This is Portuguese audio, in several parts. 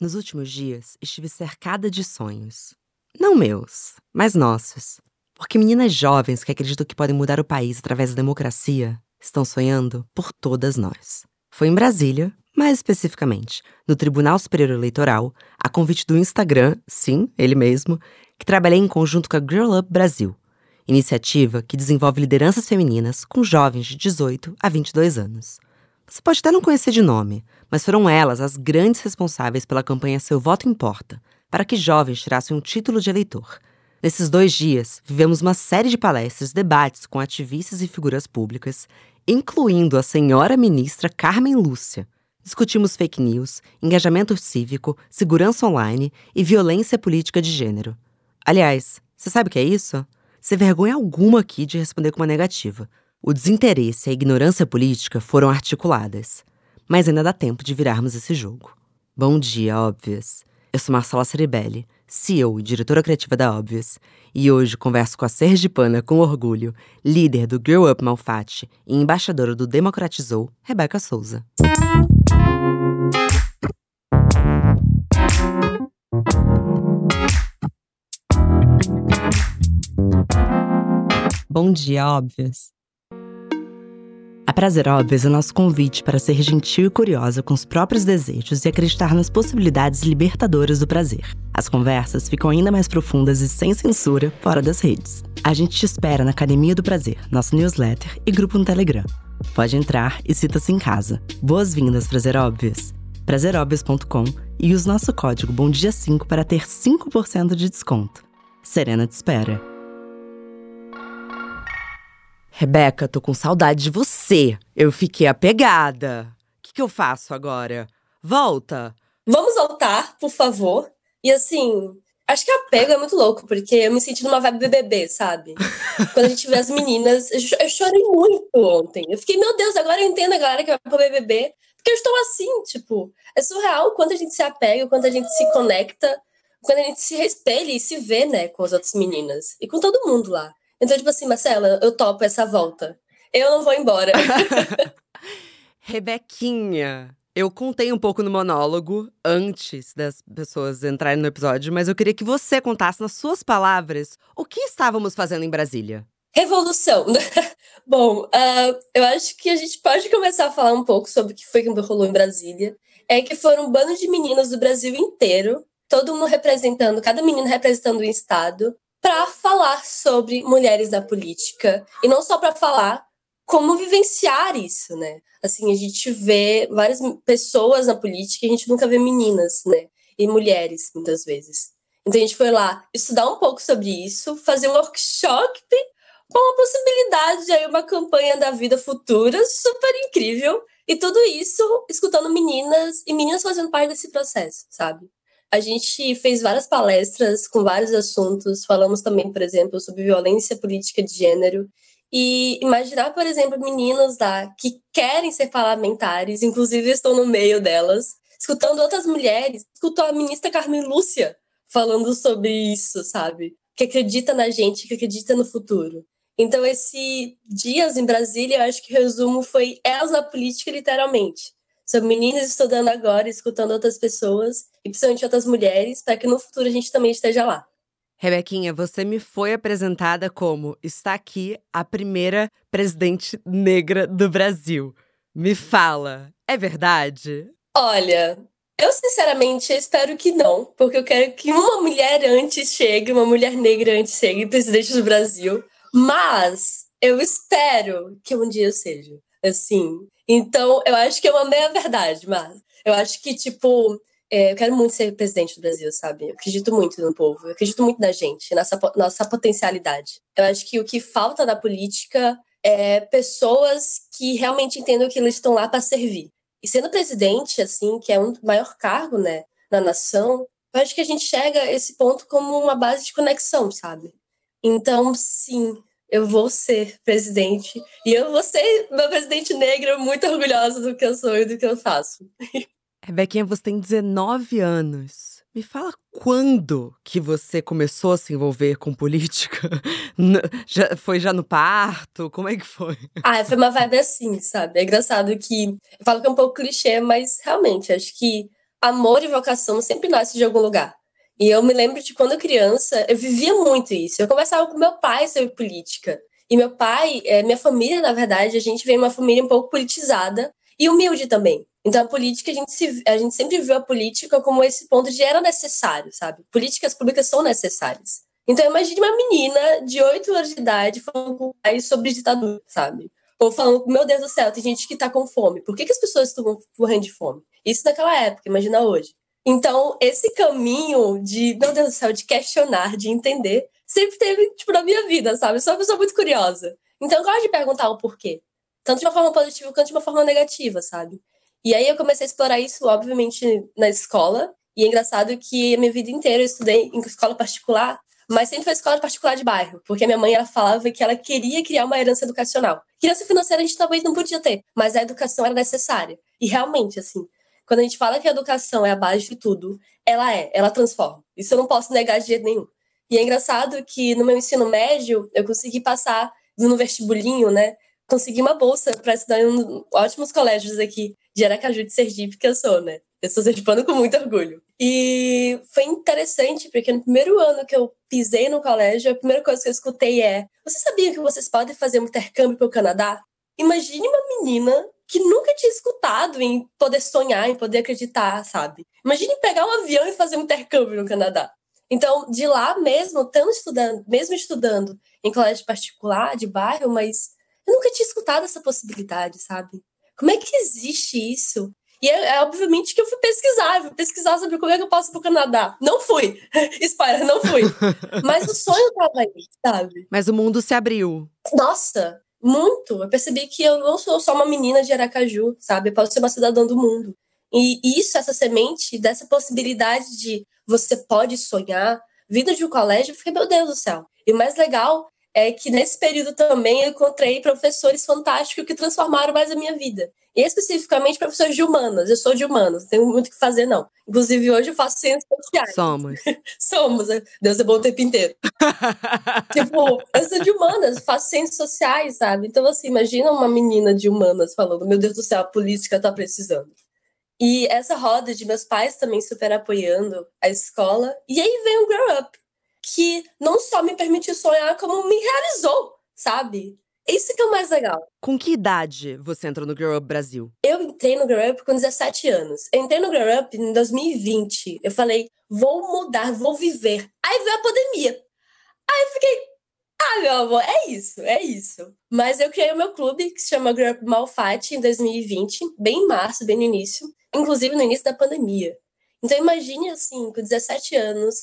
Nos últimos dias, estive cercada de sonhos. Não meus, mas nossos. Porque meninas jovens que acreditam que podem mudar o país através da democracia estão sonhando por todas nós. Foi em Brasília, mais especificamente, no Tribunal Superior Eleitoral, a convite do Instagram, sim, ele mesmo, que trabalhei em conjunto com a Girl Up Brasil, iniciativa que desenvolve lideranças femininas com jovens de 18 a 22 anos. Você pode até não conhecer de nome, mas foram elas as grandes responsáveis pela campanha Seu Voto Importa, para que jovens tirassem um título de eleitor. Nesses dois dias, vivemos uma série de palestras debates com ativistas e figuras públicas, incluindo a senhora ministra Carmen Lúcia. Discutimos fake news, engajamento cívico, segurança online e violência política de gênero. Aliás, você sabe o que é isso? Sem vergonha alguma aqui de responder com uma negativa. O desinteresse e a ignorância política foram articuladas. Mas ainda dá tempo de virarmos esse jogo. Bom dia, Óbvias. Eu sou Marcela Ceribelli, CEO e diretora criativa da Óbvias, e hoje converso com a sergipana com orgulho, líder do Girl Up Malfatti e embaixadora do Democratizou, Rebeca Souza. Bom dia, Óbvias. A Prazer é nosso convite para ser gentil e curiosa com os próprios desejos e acreditar nas possibilidades libertadoras do prazer. As conversas ficam ainda mais profundas e sem censura fora das redes. A gente te espera na Academia do Prazer, nosso newsletter e grupo no Telegram. Pode entrar e cita-se em casa. Boas-vindas, Prazer Óbvias! prazeróbvias.com e use nosso código BOMDIA5 para ter 5% de desconto. Serena te espera. Rebeca, tô com saudade de você. Eu fiquei apegada. O que, que eu faço agora? Volta. Vamos voltar, por favor. E assim, acho que apego é muito louco, porque eu me senti numa vibe BBB, sabe? Quando a gente vê as meninas, eu, chorei muito ontem. Eu fiquei, meu Deus, agora eu entendo a galera que vai pro BBB. Porque eu estou assim, tipo, é surreal quando a gente se apega, quando a gente se conecta, quando a gente se espelha e se vê, né, com as outras meninas. E com todo mundo lá. Então, tipo assim, Marcela, eu topo essa volta. Eu não vou embora. Rebequinha, eu contei um pouco no monólogo antes das pessoas entrarem no episódio, mas eu queria que você contasse nas suas palavras o que estávamos fazendo em Brasília. Revolução. Bom, uh, eu acho que a gente pode começar a falar um pouco sobre o que foi que rolou em Brasília. É que foram um bando de meninas do Brasil inteiro, todo mundo representando, cada menino representando um estado, para falar sobre mulheres na política e não só para falar como vivenciar isso, né? Assim, a gente vê várias pessoas na política e a gente nunca vê meninas, né? E mulheres, muitas vezes. Então a gente foi lá estudar um pouco sobre isso, fazer um workshop com a possibilidade de aí uma campanha da vida futura super incrível. E tudo isso escutando meninas e meninas fazendo parte desse processo, sabe? A gente fez várias palestras com vários assuntos, falamos também, por exemplo, sobre violência política de gênero. E imaginar, por exemplo, meninos lá que querem ser parlamentares, inclusive estou no meio delas, escutando outras mulheres, escutou a ministra Carmen Lúcia falando sobre isso, sabe? Que acredita na gente, que acredita no futuro. Então, esse Dias em Brasília, eu acho que o resumo foi elas na política, literalmente. São meninas estudando agora, escutando outras pessoas, e principalmente outras mulheres, para que no futuro a gente também esteja lá. Rebequinha, você me foi apresentada como está aqui a primeira presidente negra do Brasil. Me fala, é verdade? Olha, eu sinceramente espero que não, porque eu quero que uma mulher antes chegue, uma mulher negra antes chegue presidente do Brasil. Mas eu espero que um dia eu seja. Assim, então, eu acho que eu amei a verdade, mas eu acho que, tipo, é, eu quero muito ser presidente do Brasil, sabe? Eu acredito muito no povo, eu acredito muito na gente, nossa, nossa potencialidade. Eu acho que o que falta na política é pessoas que realmente entendam que eles estão lá para servir. E sendo presidente, assim, que é um maior cargo, né, na nação, eu acho que a gente chega a esse ponto como uma base de conexão, sabe? Então, sim, eu vou ser presidente. E eu vou ser meu presidente negro, muito orgulhosa do que eu sou e do que eu faço. Rebequinha, você tem 19 anos. Me fala quando que você começou a se envolver com política? Já, foi já no parto? Como é que foi? Ah, foi uma vibe assim, sabe? É engraçado que. Eu falo que é um pouco clichê, mas realmente, acho que amor e vocação sempre nasce de algum lugar. E eu me lembro de quando criança, eu vivia muito isso. Eu conversava com meu pai sobre política. E meu pai, é, minha família, na verdade, a gente vem de uma família um pouco politizada e humilde também. Então, a política, a gente, se, a gente sempre viu a política como esse ponto de era necessário, sabe? Políticas públicas são necessárias. Então, imagine uma menina de 8 anos de idade falando com o pai sobre ditadura, sabe? Ou falando, meu Deus do céu, tem gente que tá com fome. Por que, que as pessoas estão morrendo de fome? Isso naquela época, imagina hoje. Então, esse caminho de, meu Deus do céu, de questionar, de entender, sempre teve, tipo, na minha vida, sabe? Eu sou uma pessoa muito curiosa. Então, eu gosto de perguntar o porquê. Tanto de uma forma positiva quanto de uma forma negativa, sabe? E aí eu comecei a explorar isso, obviamente, na escola. E é engraçado que a minha vida inteira eu estudei em escola particular, mas sempre foi escola particular de bairro, porque minha mãe ela falava que ela queria criar uma herança educacional. Criança financeira a gente talvez não podia ter, mas a educação era necessária. E realmente, assim, quando a gente fala que a educação é a base de tudo, ela é, ela transforma. Isso eu não posso negar de jeito nenhum. E é engraçado que no meu ensino médio eu consegui passar no vestibulinho, né? Consegui uma bolsa para estudar em ótimos colégios aqui de Aracaju de Sergipe, que eu sou, né? Eu sou sergipano com muito orgulho. E foi interessante, porque no primeiro ano que eu pisei no colégio, a primeira coisa que eu escutei é: Você sabia que vocês podem fazer um intercâmbio para o Canadá? Imagine uma menina que nunca tinha escutado em poder sonhar, em poder acreditar, sabe? Imagine pegar um avião e fazer um intercâmbio no Canadá. Então, de lá mesmo, tanto estudando, mesmo estudando em colégio particular, de bairro, mas eu nunca tinha escutado essa possibilidade, sabe? Como é que existe isso? E é, é, obviamente que eu fui pesquisar, fui pesquisar sobre como é que eu posso ir pro Canadá. Não fui. Espera, não fui. Mas o sonho tava aí, sabe? Mas o mundo se abriu. Nossa, muito. Eu percebi que eu não sou só uma menina de Aracaju, sabe? Eu posso ser uma cidadã do mundo. E isso, essa semente, dessa possibilidade de você pode sonhar, vindo de um colégio, eu fiquei, meu Deus do céu. E o mais legal é que nesse período também eu encontrei professores fantásticos que transformaram mais a minha vida. E especificamente professores de humanas. Eu sou de humanas, não tenho muito o que fazer, não. Inclusive, hoje eu faço ciências sociais. Somos. Somos. Deus é bom o tempo inteiro. tipo, eu sou de humanas, faço ciências sociais, sabe? Então, assim, imagina uma menina de humanas falando: Meu Deus do céu, a política tá precisando. E essa roda de meus pais também super apoiando a escola. E aí vem o Grow Up, que não só me permitiu sonhar, como me realizou, sabe? Isso que é o mais legal. Com que idade você entrou no Grow Up Brasil? Eu entrei no Grow Up com 17 anos. Eu entrei no Grow Up em 2020. Eu falei, vou mudar, vou viver. Aí veio a pandemia. Aí eu fiquei, ah, meu amor, é isso, é isso. Mas eu criei o meu clube, que se chama Grow Up Malfatti, em 2020, bem em março, bem no início. Inclusive no início da pandemia. Então imagine, assim, com 17 anos,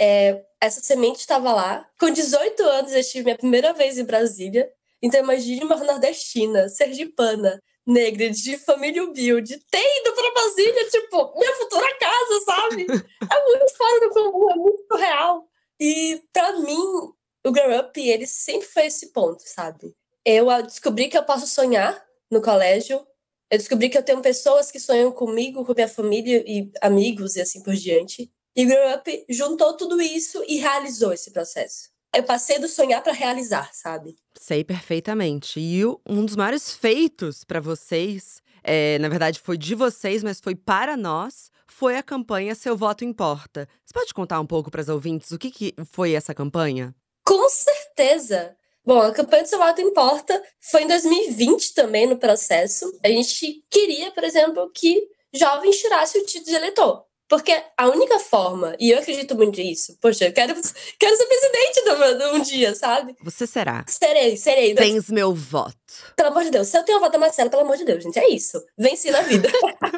é, essa semente estava lá. Com 18 anos, eu tive minha primeira vez em Brasília. Então imagine uma nordestina, sergipana, negra, de família humilde, ter ido para Brasília, tipo, minha futura casa, sabe? É muito fora do comum, é muito real. E para mim, o Grow Up, ele sempre foi esse ponto, sabe? Eu descobri que eu posso sonhar no colégio. Eu descobri que eu tenho pessoas que sonham comigo, com minha família e amigos e assim por diante. E Grow Up juntou tudo isso e realizou esse processo eu passei do sonhar para realizar, sabe? Sei perfeitamente. E um dos maiores feitos para vocês, é, na verdade foi de vocês, mas foi para nós, foi a campanha Seu Voto Importa. Você pode contar um pouco para as ouvintes o que, que foi essa campanha? Com certeza! Bom, a campanha do Seu Voto Importa foi em 2020 também no processo. A gente queria, por exemplo, que jovens tirassem o título de eleitor. Porque a única forma, e eu acredito muito nisso, poxa, eu quero, quero ser presidente de um dia, sabe? Você será. Serei, serei. Tens meu voto. Pelo amor de Deus, se eu tenho o voto da Marcela, pelo amor de Deus, gente, é isso. Venci na vida.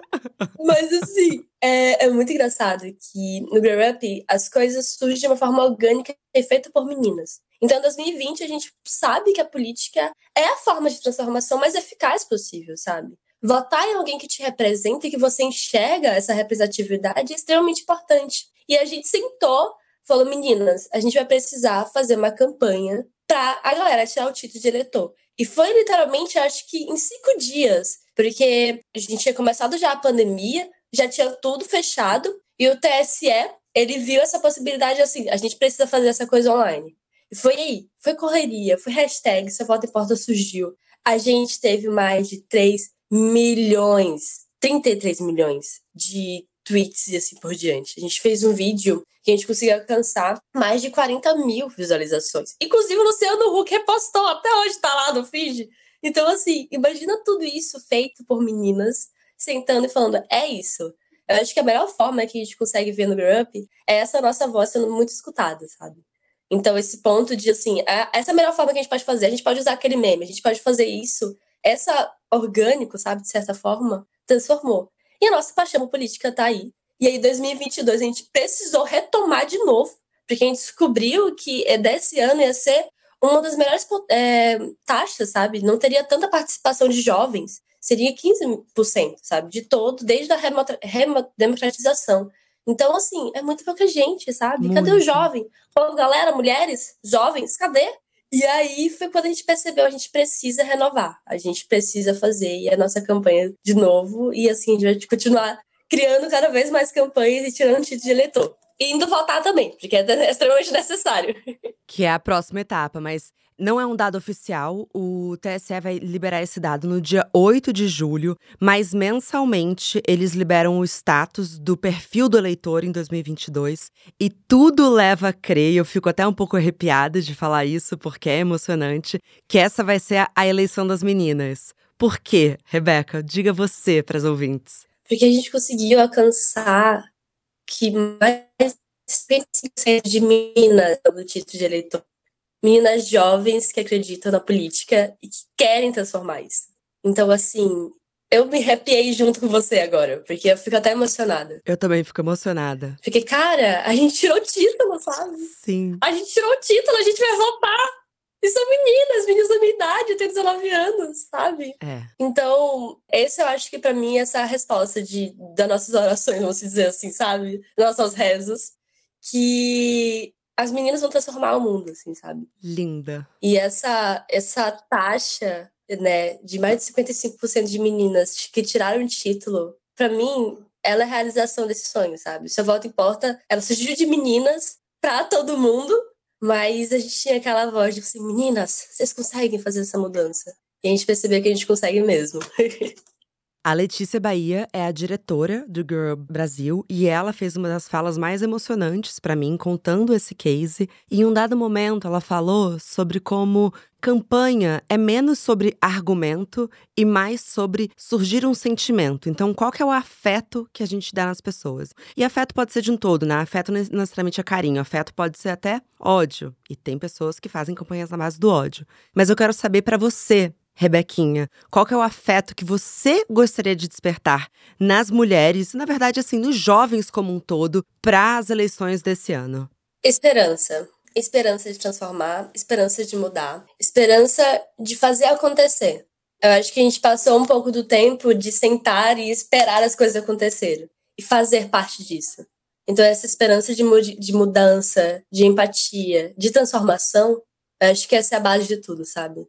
Mas assim, é, é, muito engraçado que no Grow Up as coisas surgem de uma forma orgânica e feita por meninas. Então, em 2020, a gente sabe que a política é a forma de transformação mais eficaz possível, sabe? Votar em alguém que te representa e que você enxerga essa representatividade é extremamente importante. E a gente sentou, falou, meninas, a gente vai precisar fazer uma campanha para a galera tirar o título de eleitor. E foi literalmente, acho que em cinco dias, porque a gente tinha começado já a pandemia, já tinha tudo fechado, e o TSE, ele viu essa possibilidade assim, a gente precisa fazer essa coisa online. E foi aí, foi correria, foi hashtag, seu voto importa surgiu. A gente teve mais de 3 milhões, 33 milhões de tweets e assim por diante. A gente fez um vídeo que a gente conseguiu alcançar mais de 40 mil visualizações. Inclusive o Luciano Huck repostou, até hoje tá lá no feed. Então, assim, imagina tudo isso feito por meninas sentando e falando: é isso. Eu acho que a melhor forma que a gente consegue ver no Grow Up é essa nossa voz sendo muito escutada, sabe? Então, esse ponto de, assim, essa é a melhor forma que a gente pode fazer. A gente pode usar aquele meme, a gente pode fazer isso. Essa orgânico, sabe, de certa forma, transformou. E a nossa paixão política tá aí. E aí, 2022, a gente precisou retomar de novo, porque a gente descobriu que é, desse ano ia ser uma das melhores é, taxas, sabe? Não teria tanta participação de jovens, seria 15%, sabe? De todo, desde a democratização. Então, assim, é muito pouca gente, sabe? Muito. Cadê o jovem? Falando, galera, mulheres, jovens, cadê? E aí foi quando a gente percebeu, a gente precisa renovar, a gente precisa fazer a nossa campanha de novo, e assim, a gente vai continuar criando cada vez mais campanhas e tirando título de eleitor. E indo votar também, porque é extremamente necessário. Que é a próxima etapa, mas não é um dado oficial, o TSE vai liberar esse dado no dia 8 de julho, mas mensalmente eles liberam o status do perfil do eleitor em 2022 e tudo leva a crer, eu fico até um pouco arrepiada de falar isso porque é emocionante, que essa vai ser a, eleição das meninas. Por quê, Rebeca? Diga você para as ouvintes. Porque a gente conseguiu alcançar que mais de 55% de meninas no título de eleitor meninas jovens que acreditam na política e que querem transformar isso. Então, assim, eu me arrepiei junto com você agora, porque eu fico até emocionada. Eu também fico emocionada. Porque, cara, a gente tirou o título, sabe? Sim. A gente tirou o título, a gente vai votar. E são meninas, meninas da minha idade, eu tenho 19 anos, sabe? É. Então, esse eu acho que para mim essa é a resposta de, das nossas orações, vamos dizer assim, sabe? Das nossas rezas. Que as meninas vão transformar o mundo, assim, sabe? Linda. E essa, essa taxa, né, de mais de 55% de meninas que tiraram o título, para mim, ela é a realização desse sonho, sabe? Seu voto importa, ela surgiu de meninas para todo mundo, mas a gente tinha aquela voz de assim, meninas, vocês conseguem fazer essa mudança? E a gente percebeu que a gente consegue mesmo. A Letícia Bahia é a diretora do Girl Brasil e ela fez uma das falas mais emocionantes para mim contando esse case. E em um dado momento ela falou sobre como campanha é menos sobre argumento e mais sobre surgir um sentimento. Então, qual que é o afeto que a gente dá nas pessoas? E afeto pode ser de um todo, né? Afeto não necessariamente é carinho, afeto pode ser até ódio. E tem pessoas que fazem campanhas na base do ódio. Mas eu quero saber para você, Rebequinha, qual que é o afeto que você gostaria de despertar nas mulheres, na verdade, assim, nos jovens como um todo, para as eleições desse ano? Esperança. Esperança de transformar, esperança de mudar, esperança de fazer acontecer. Eu acho que a gente passou um pouco do tempo de sentar e esperar as coisas acontecerem e fazer parte disso. Então, essa esperança de, de mudança, de empatia, de transformação, eu acho que essa é a base de tudo, sabe?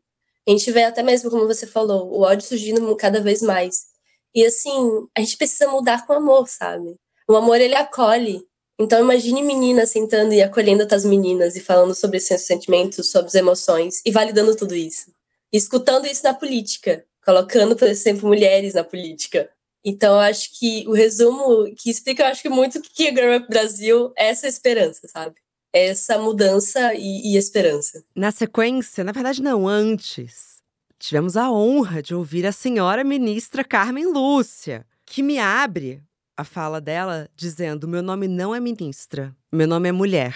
A gente vê até mesmo, como você falou, o ódio surgindo cada vez mais. E assim, a gente precisa mudar com amor, sabe? O amor, ele acolhe. Então imagine meninas sentando e acolhendo outras meninas e falando sobre seus sentimentos, sobre as emoções e validando tudo isso. E escutando isso na política, colocando, por exemplo, mulheres na política. Então, eu acho que o resumo que explica, eu acho que muito o que é Girl Up Brasil é essa esperança, sabe? Essa mudança e, e esperança. Na sequência, na verdade, não, antes, tivemos a honra de ouvir a senhora ministra Carmen Lúcia, que me abre a fala dela dizendo: Meu nome não é ministra, meu nome é mulher.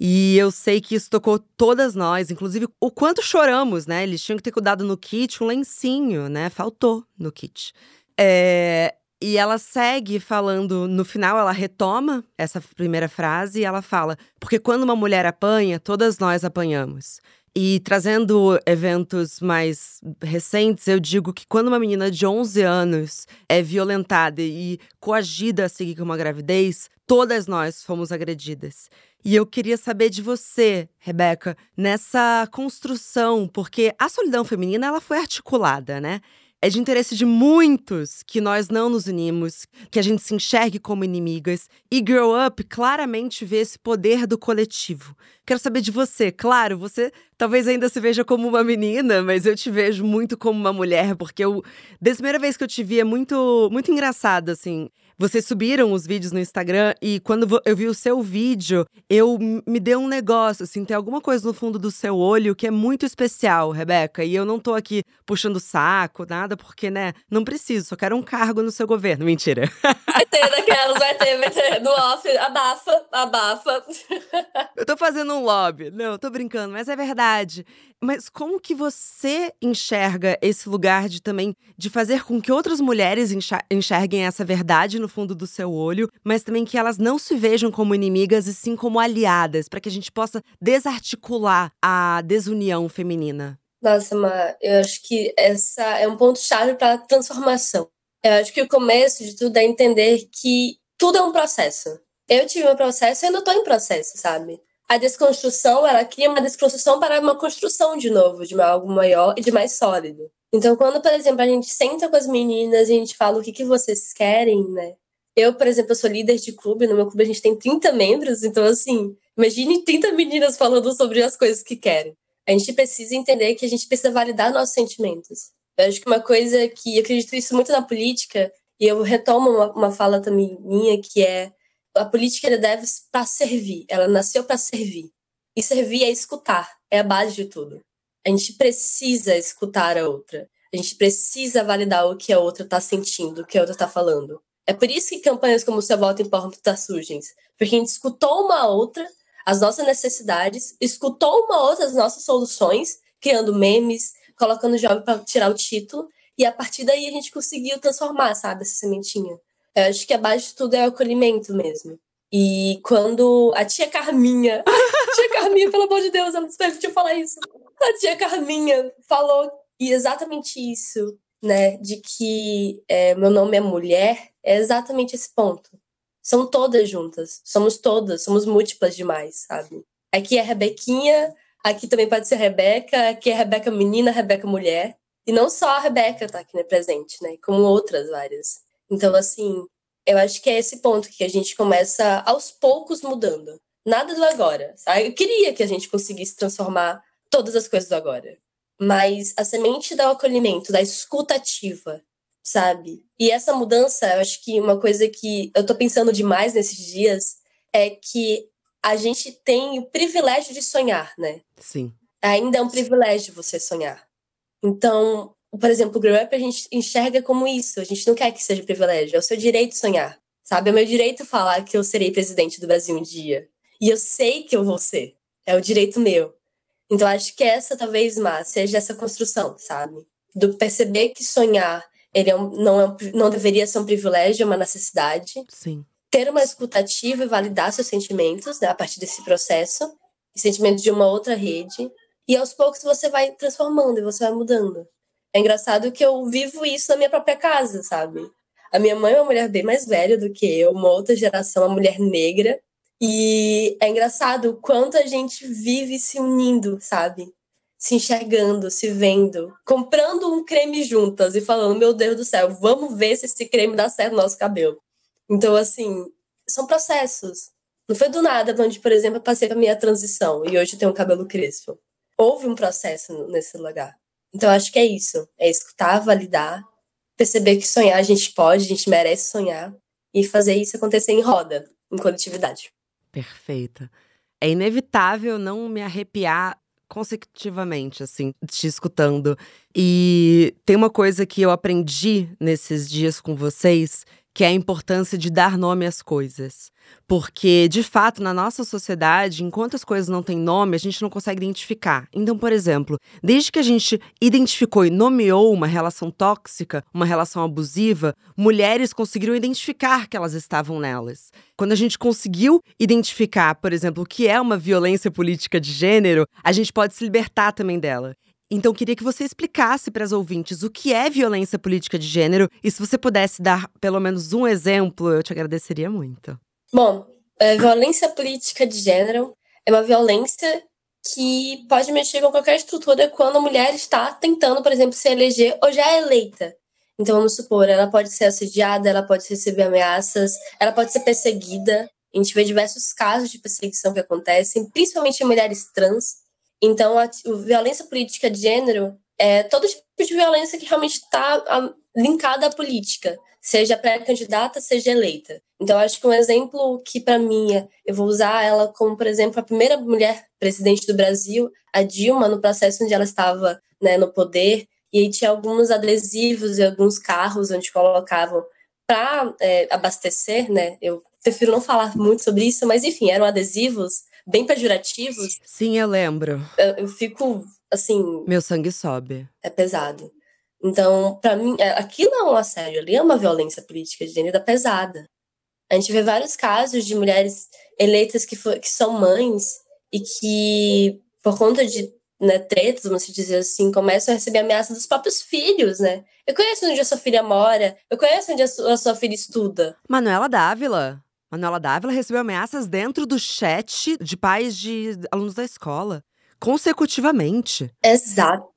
E eu sei que isso tocou todas nós, inclusive o quanto choramos, né? Eles tinham que ter cuidado no kit, um lencinho, né? Faltou no kit. É, e ela segue falando, no final ela retoma essa primeira frase e ela fala: Porque quando uma mulher apanha, todas nós apanhamos. E trazendo eventos mais recentes, eu digo que quando uma menina de 11 anos é violentada e coagida a seguir com uma gravidez, todas nós fomos agredidas. E eu queria saber de você, Rebeca, nessa construção, porque a solidão feminina ela foi articulada, né? É de interesse de muitos que nós não nos unimos, que a gente se enxergue como inimigas. E Grow Up claramente vê esse poder do coletivo. Quero saber de você. Claro, você talvez ainda se veja como uma menina, mas eu te vejo muito como uma mulher, porque eu, desde a primeira vez que eu te vi, é muito, muito engraçado, assim. Vocês subiram os vídeos no Instagram e quando eu vi o seu vídeo, eu me deu um negócio, assim, tem alguma coisa no fundo do seu olho que é muito especial, Rebeca. E eu não tô aqui puxando saco, nada, porque, né, não preciso, só quero um cargo no seu governo. Mentira. Vai ter daquelas, vai ter, vai ter. No off, abafa, abafa. Eu tô fazendo um lobby. Não, tô brincando, mas é verdade. Mas como que você enxerga esse lugar de também de fazer com que outras mulheres enxerguem essa verdade no fundo do seu olho, mas também que elas não se vejam como inimigas e sim como aliadas, para que a gente possa desarticular a desunião feminina? Nossa, Ma, eu acho que essa é um ponto chave para a transformação. Eu acho que o começo de tudo é entender que tudo é um processo. Eu tive um processo e ainda estou em processo, sabe? A desconstrução, ela cria uma desconstrução para uma construção de novo, de algo maior e de mais sólido. Então, quando, por exemplo, a gente senta com as meninas e a gente fala o que, que vocês querem, né? Eu, por exemplo, sou líder de clube, no meu clube a gente tem 30 membros, então, assim, imagine 30 meninas falando sobre as coisas que querem. A gente precisa entender que a gente precisa validar nossos sentimentos. Eu acho que uma coisa que eu acredito isso muito na política, e eu retomo uma, uma fala também minha, que é a política deve para servir, ela nasceu para servir. E servir é escutar, é a base de tudo. A gente precisa escutar a outra. A gente precisa validar o que a outra está sentindo, o que a outra está falando. É por isso que campanhas como o Seu Voto Importa surgem. Porque a gente escutou uma outra, as nossas necessidades, escutou uma outra as nossas soluções, criando memes, colocando jovem para tirar o título, e a partir daí a gente conseguiu transformar, sabe, essa sementinha. Eu acho que a base de tudo é o acolhimento mesmo. E quando a tia Carminha, tia Carminha, pelo amor de Deus, ela não permitiu falar isso. A tia Carminha falou exatamente isso, né? De que é, meu nome é mulher, é exatamente esse ponto. São todas juntas, somos todas, somos múltiplas demais, sabe? Aqui é Rebequinha, aqui também pode ser Rebeca, aqui é Rebeca menina, Rebeca mulher. E não só a Rebeca tá aqui né, presente, né? Como outras várias. Então, assim, eu acho que é esse ponto que a gente começa aos poucos mudando. Nada do agora, sabe? Eu queria que a gente conseguisse transformar todas as coisas do agora. Mas a semente do acolhimento, da escutativa, sabe? E essa mudança, eu acho que uma coisa que eu tô pensando demais nesses dias é que a gente tem o privilégio de sonhar, né? Sim. Ainda é um privilégio você sonhar. Então, por exemplo, o Grow Up a gente enxerga como isso. A gente não quer que seja privilégio. É o seu direito sonhar. Sabe? É o meu direito falar que eu serei presidente do Brasil um dia. E eu sei que eu vou ser. É o direito meu. Então, acho que essa, talvez, mais seja essa construção, sabe? Do perceber que sonhar ele é um, não, é um, não deveria ser um privilégio, é uma necessidade. Sim. Ter uma escutativa e validar seus sentimentos né, a partir desse processo. Sentimentos de uma outra rede. E aos poucos você vai transformando e você vai mudando. É engraçado que eu vivo isso na minha própria casa, sabe? A minha mãe é uma mulher bem mais velha do que eu, uma outra geração, uma mulher negra. E é engraçado o quanto a gente vive se unindo, sabe? Se enxergando, se vendo, comprando um creme juntas e falando: Meu Deus do céu, vamos ver se esse creme dá certo no nosso cabelo. Então, assim, são processos. Não foi do nada onde, por exemplo, eu passei a minha transição e hoje eu tenho um cabelo crespo. Houve um processo nesse lugar. Então, acho que é isso. É escutar, validar, perceber que sonhar a gente pode, a gente merece sonhar e fazer isso acontecer em roda, em coletividade. Perfeita. É inevitável não me arrepiar consecutivamente, assim, te escutando. E tem uma coisa que eu aprendi nesses dias com vocês, que é a importância de dar nome às coisas. Porque, de fato, na nossa sociedade, enquanto as coisas não têm nome, a gente não consegue identificar. Então, por exemplo, desde que a gente identificou e nomeou uma relação tóxica, uma relação abusiva, mulheres conseguiram identificar que elas estavam nelas. Quando a gente conseguiu identificar, por exemplo, o que é uma violência política de gênero, a gente pode se libertar também dela. Então, queria que você explicasse para as ouvintes o que é violência política de gênero e se você pudesse dar pelo menos um exemplo, eu te agradeceria muito. Bom, a violência política de gênero é uma violência que pode mexer com qualquer estrutura quando a mulher está tentando, por exemplo, se eleger ou já é eleita. Então, vamos supor, ela pode ser assediada, ela pode receber ameaças, ela pode ser perseguida. A gente vê diversos casos de perseguição que acontecem, principalmente em mulheres trans, então, a, violência política de gênero é todo tipo de violência que realmente está linkada à política, seja pré-candidata, seja eleita. Então, acho que um exemplo que, para mim, é, eu vou usar ela como, por exemplo, a primeira mulher presidente do Brasil, a Dilma, no processo onde ela estava né, no poder, e aí tinha alguns adesivos e alguns carros onde colocavam para é, abastecer, né? Eu prefiro não falar muito sobre isso, mas enfim, eram adesivos bem pejorativos. Sim, eu lembro. Eu, eu fico assim. Meu sangue sobe. É pesado. Então, para mim, aquilo é um assédio, ali é uma violência política de gênero pesada. A gente vê vários casos de mulheres eleitas que, for, que são mães e que, por conta de né, tretas, vamos dizer assim, começam a receber ameaças dos próprios filhos, né? Eu conheço onde a sua filha mora, eu conheço onde a sua, a sua filha estuda. Manuela Dávila. Manuela Dávila recebeu ameaças dentro do chat de pais de alunos da escola, consecutivamente. Exato.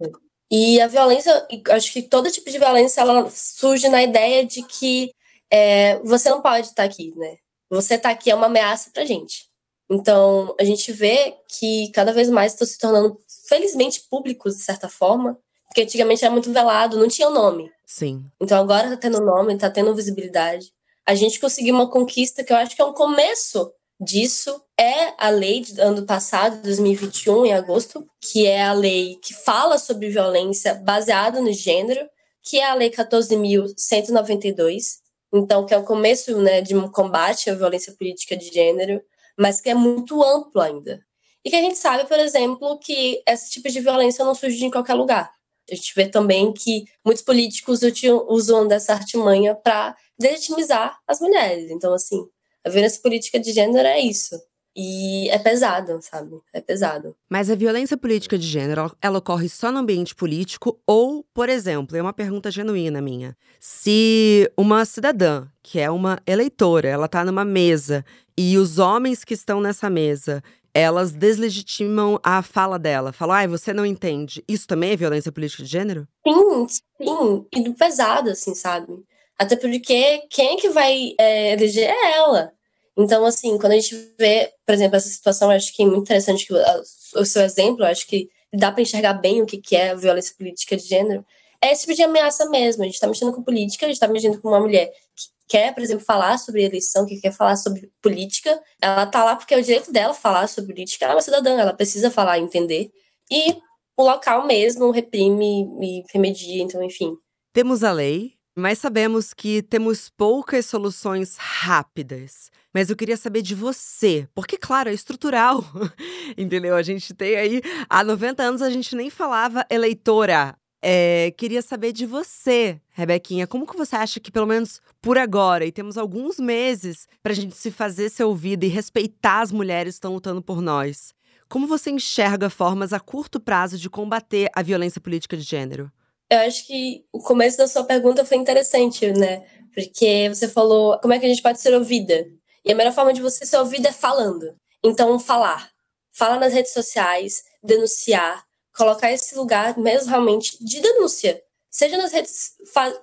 E a violência, acho que todo tipo de violência, ela surge na ideia de que é, você não pode estar aqui, né? Você estar aqui é uma ameaça pra gente. Então, a gente vê que cada vez mais estão se tornando, felizmente, públicos, de certa forma, porque antigamente era muito velado, não tinha o um nome. Sim. Então, agora tá tendo nome, tá tendo visibilidade. A gente conseguiu uma conquista que eu acho que é um começo disso é a lei do ano passado, 2021, em agosto, que é a lei que fala sobre violência baseada no gênero, que é a lei 14.192. Então, que é o começo né, de um combate à violência política de gênero, mas que é muito amplo ainda. E que a gente sabe, por exemplo, que esse tipo de violência não surge em qualquer lugar. A gente vê também que muitos políticos usam dessa artimanha para legitimizar as mulheres. Então, assim, a violência política de gênero é isso. E é pesado, sabe? É pesado. Mas a violência política de gênero, ela ocorre só no ambiente político ou, por exemplo, é uma pergunta genuína minha. Se uma cidadã, que é uma eleitora, ela tá numa mesa e os homens que estão nessa mesa, elas deslegitimam a fala dela. Falam, ai, você não entende. Isso também é violência política de gênero? Sim, sim. E pesado, assim, sabe? Até porque quem é que vai é, eleger é ela. Então, assim, quando a gente vê, por exemplo, essa situação, acho que é muito interessante que o seu exemplo, acho que dá para enxergar bem o que, que é violência política de gênero. É esse tipo de ameaça mesmo. A gente está mexendo com política, a gente está mexendo com uma mulher que quer, por exemplo, falar sobre eleição, que quer falar sobre política. Ela tá lá porque é o direito dela falar sobre política. Ela é uma cidadã, ela precisa falar, entender. E o local mesmo reprime e remedia, então, enfim. Temos a lei, mas sabemos que temos poucas soluções rápidas. Mas eu queria saber de você, porque, claro, é estrutural, entendeu? A gente tem aí, há 90 anos a gente nem falava eleitora. É, queria saber de você, Rebequinha, como que você acha que, pelo menos por agora, e temos alguns meses para a gente se fazer ser ouvida e respeitar as mulheres que estão lutando por nós, como você enxerga formas a curto prazo de combater a violência política de gênero? Eu acho que o começo da sua pergunta foi interessante, né? Porque você falou como é que a gente pode ser ouvida. E a melhor forma de você ser ouvida é falando. Então, falar. Fala nas redes sociais, denunciar, colocar esse lugar mesmo realmente de denúncia. Seja nas redes,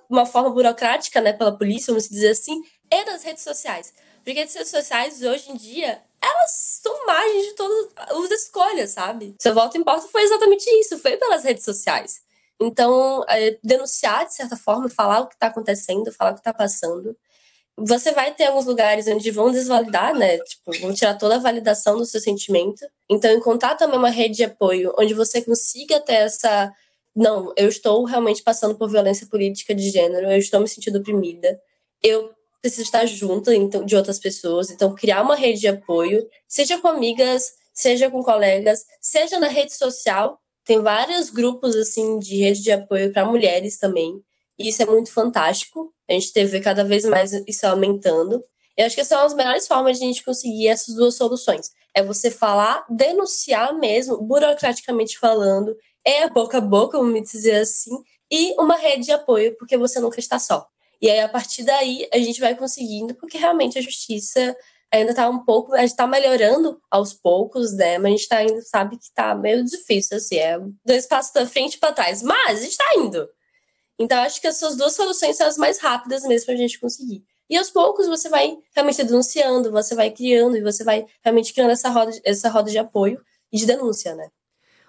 uma forma burocrática, né, pela polícia, vamos dizer assim, e nas redes sociais. Porque as redes sociais, hoje em dia, elas são margem de todas as escolhas, sabe? Seu voto importa foi exatamente isso, foi pelas redes sociais. Então, é, denunciar, de certa forma, falar o que está acontecendo, falar o que está passando. Você vai ter alguns lugares onde vão desvalidar, né? Tipo, vão tirar toda a validação do seu sentimento. Então, encontrar também uma rede de apoio onde você consiga ter essa. Não, eu estou realmente passando por violência política de gênero, eu estou me sentindo oprimida. Eu preciso estar junto então, de outras pessoas. Então, criar uma rede de apoio, seja com amigas, seja com colegas, seja na rede social, tem vários grupos assim de rede de apoio para mulheres também. E isso é muito fantástico. A gente teve cada vez mais isso aumentando. Eu acho que são as melhores formas de a gente conseguir essas duas soluções. É você falar, denunciar mesmo, burocraticamente falando, é boca a boca, vamos dizer assim, e uma rede de apoio, porque você nunca está só. E aí, a partir daí, a gente vai conseguindo, porque realmente a justiça ainda está um pouco, a gente está melhorando aos poucos, né? Mas a gente tá ainda sabe que está meio difícil, assim, é dois passos da frente para trás, mas a gente está indo. Então acho que essas duas soluções são as mais rápidas mesmo para a gente conseguir. E aos poucos você vai realmente denunciando, você vai criando e você vai realmente criando essa roda, essa roda de apoio e de denúncia, né?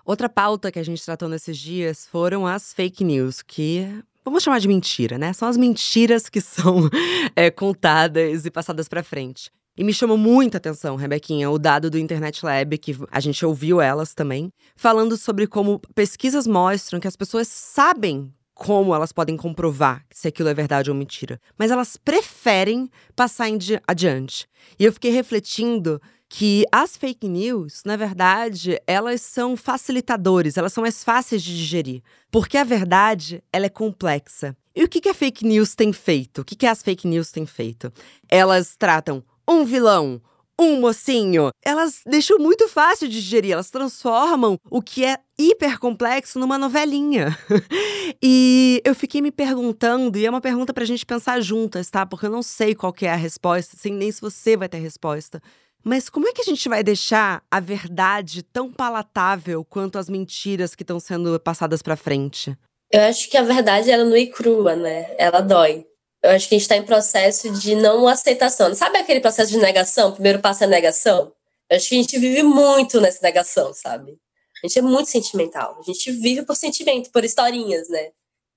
Outra pauta que a gente tratou nesses dias foram as fake news, que vamos chamar de mentira, né? São as mentiras que são é, contadas e passadas para frente. E me chamou muita atenção, Rebequinha, o dado do Internet Lab, que a gente ouviu elas também, falando sobre como pesquisas mostram que as pessoas sabem como elas podem comprovar se aquilo é verdade ou mentira, mas elas preferem passar adiante. E eu fiquei refletindo que as fake news, na verdade, elas são facilitadores, elas são mais fáceis de digerir, porque a verdade, ela é complexa. E o que, que a fake news tem feito? O que, que as fake news têm feito? Elas tratam um vilão, um mocinho. Elas deixam muito fácil de digerir, elas transformam o que é hiper complexo numa novelinha. e eu fiquei me perguntando, e é uma pergunta pra gente pensar juntas, tá? Porque eu não sei qual é a resposta, sem nem se você vai ter resposta. Mas como é que a gente vai deixar a verdade tão palatável quanto as mentiras que estão sendo passadas para frente? Eu acho que a verdade ela é crua, né? Ela dói. Eu acho que a gente está em processo de não aceitação. Sabe aquele processo de negação? primeiro passo é negação. Eu acho que a gente vive muito nessa negação, sabe? A gente é muito sentimental. A gente vive por sentimento, por historinhas, né?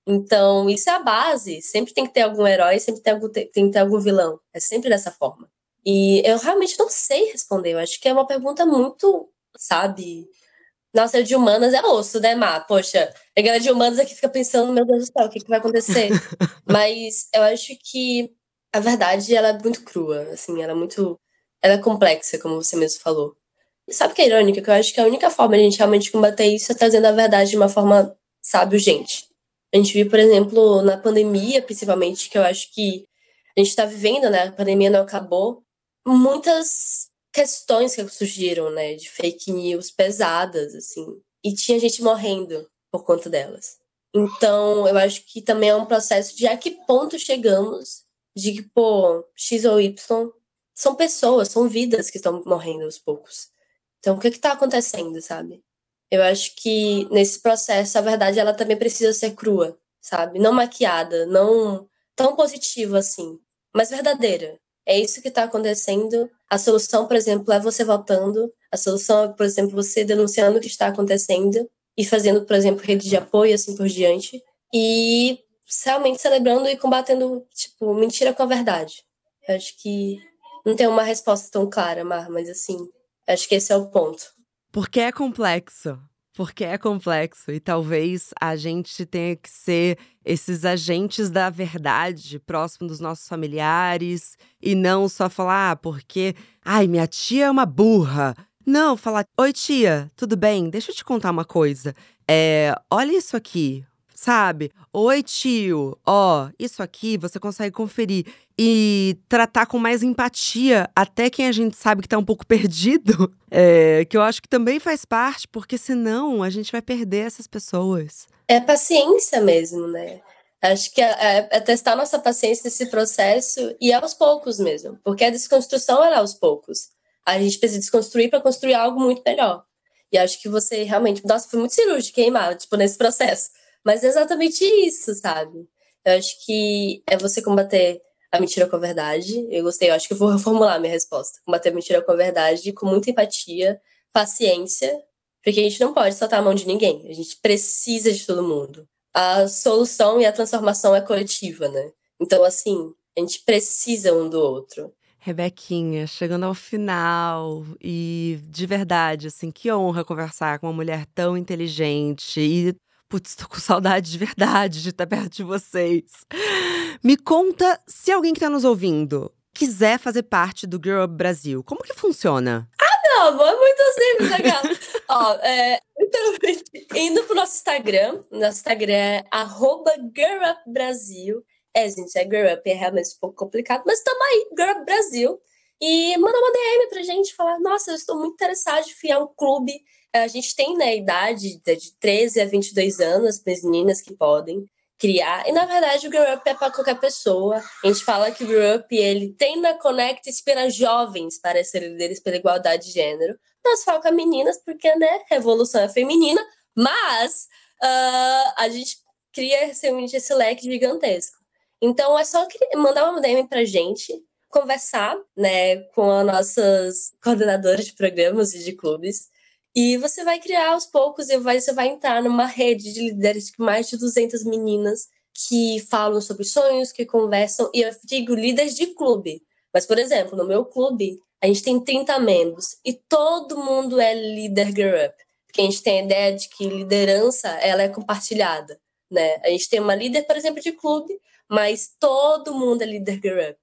Então, isso é a base. Sempre tem que ter algum herói, sempre tem, algum, tem que ter algum vilão. É sempre dessa forma. E eu realmente não sei responder. Eu acho que é uma pergunta muito, sabe? Nossa, de humanas é osso, né, Má? Poxa, a galera de humanas aqui fica pensando, meu Deus do céu, o que, que vai acontecer? Mas eu acho que a verdade, ela é muito crua, assim, ela é muito... Ela é complexa, como você mesmo falou. E sabe o que é irônico? Que eu acho que a única forma de a gente realmente combater isso é trazendo a verdade de uma forma, sabe, urgente. A gente viu, por exemplo, na pandemia, principalmente, que eu acho que a gente está vivendo, né? A pandemia não acabou. Muitas questões que surgiram, né, de fake news pesadas, assim, e tinha gente morrendo por conta delas. Então, eu acho que também é um processo de a que ponto chegamos de que, pô, X ou Y são pessoas, são vidas que estão morrendo aos poucos. Então, o que está acontecendo, sabe? Eu acho que nesse processo, a verdade, ela também precisa ser crua, sabe? Não maquiada, não tão positiva assim, mas verdadeira. É isso que está acontecendo. A solução, por exemplo, é você votando. A solução é, por exemplo, você denunciando o que está acontecendo e fazendo, por exemplo, rede de apoio, assim por diante. E realmente celebrando e combatendo, tipo, mentira com a verdade. Eu acho que não tem uma resposta tão clara, Mar, mas assim, acho que esse é o ponto. Porque é complexo porque é complexo e talvez a gente tenha que ser esses agentes da verdade próximo dos nossos familiares e não só falar, ah, porque, ai, minha tia é uma burra. Não, falar, oi tia, tudo bem? Deixa eu te contar uma coisa. É, olha isso aqui sabe? Oi, tio, ó, isso aqui você consegue conferir e tratar com mais empatia até quem a gente sabe que tá um pouco perdido, é, que eu acho que também faz parte, porque senão a gente vai perder essas pessoas. É paciência mesmo, né? Acho que é, é, é testar nossa paciência nesse processo e aos poucos mesmo, porque a desconstrução era aos poucos. A gente precisa desconstruir para construir algo muito melhor. E acho que você realmente, nossa, foi muito cirúrgico queimar, tipo, nesse processo. Mas é exatamente isso, sabe? Eu acho que é você combater a mentira com a verdade. Eu gostei, eu acho que eu vou reformular minha resposta. Combater a mentira com a verdade, com muita empatia, paciência, porque a gente não pode soltar a mão de ninguém. A gente precisa de todo mundo. A solução e a transformação é coletiva, né? Então, assim, a gente precisa um do outro. Rebequinha, chegando ao final e de verdade, assim, que honra conversar com uma mulher tão inteligente e Putz, tô com saudade de verdade de estar perto de vocês. Me conta se alguém que tá nos ouvindo quiser fazer parte do Girl Up Brasil, como que funciona? Ah, não, é muito simples, legal. Ó, é, então, indo pro nosso Instagram, nosso Instagram é arroba girlupbrasil. É, gente, é Girl Up, é realmente um pouco complicado, mas tamo aí, Girl Up Brasil. E manda uma DM pra gente, falar, nossa, eu estou muito interessada em criar um clube a gente tem né, idade de 13 a 22 anos, as meninas que podem criar. E na verdade o Grow Up é para qualquer pessoa. A gente fala que o Grow Up ele tem na Connect inspira jovens para serem líderes pela igualdade de gênero. Nós foca meninas porque né, revolução é feminina, mas uh, a gente cria realmente esse leque gigantesco. Então é só mandar uma DM pra gente, conversar né, com as nossas coordenadoras de programas e de clubes e você vai criar aos poucos e vai, você vai entrar numa rede de líderes de mais de 200 meninas que falam sobre sonhos, que conversam, e eu digo líderes de clube. Mas, por exemplo, no meu clube, a gente tem 30 membros e todo mundo é líder Girl Up. Porque a gente tem a ideia de que liderança ela é compartilhada. Né? A gente tem uma líder, por exemplo, de clube, mas todo mundo é líder Girl Up.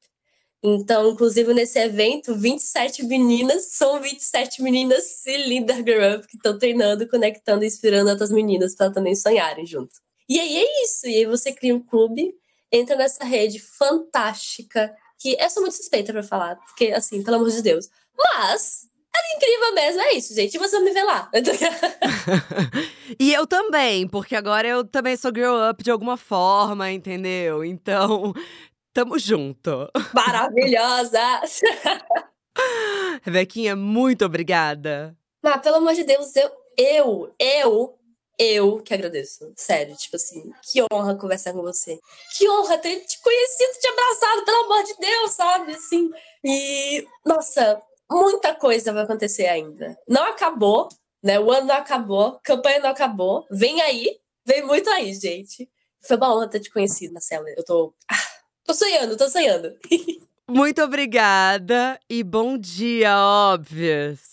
Então, inclusive nesse evento, 27 meninas são 27 meninas se líder Girl Up que estão treinando, conectando e inspirando outras meninas para também sonharem junto. E aí é isso. E aí você cria um clube, entra nessa rede fantástica que eu sou muito suspeita para falar, porque, assim, pelo amor de Deus. Mas, é incrível mesmo, é isso, gente. E você me ver lá. e eu também, porque agora eu também sou girl up de alguma forma, entendeu? Então, tamo junto. Maravilhosa! Rebequinha, muito obrigada. Mas, pelo amor de Deus, eu, eu, eu eu que agradeço. Sério, tipo assim, que honra conversar com você. Que honra ter te conhecido, te abraçado, pelo amor de Deus, sabe? Assim. E, nossa, muita coisa vai acontecer ainda. Não acabou, né? O ano não acabou, campanha não acabou. Vem aí, vem muito aí, gente. Foi uma honra ter te conhecido, Marcela. Eu tô. Ah, tô sonhando, tô sonhando. Muito obrigada e bom dia, óbvios.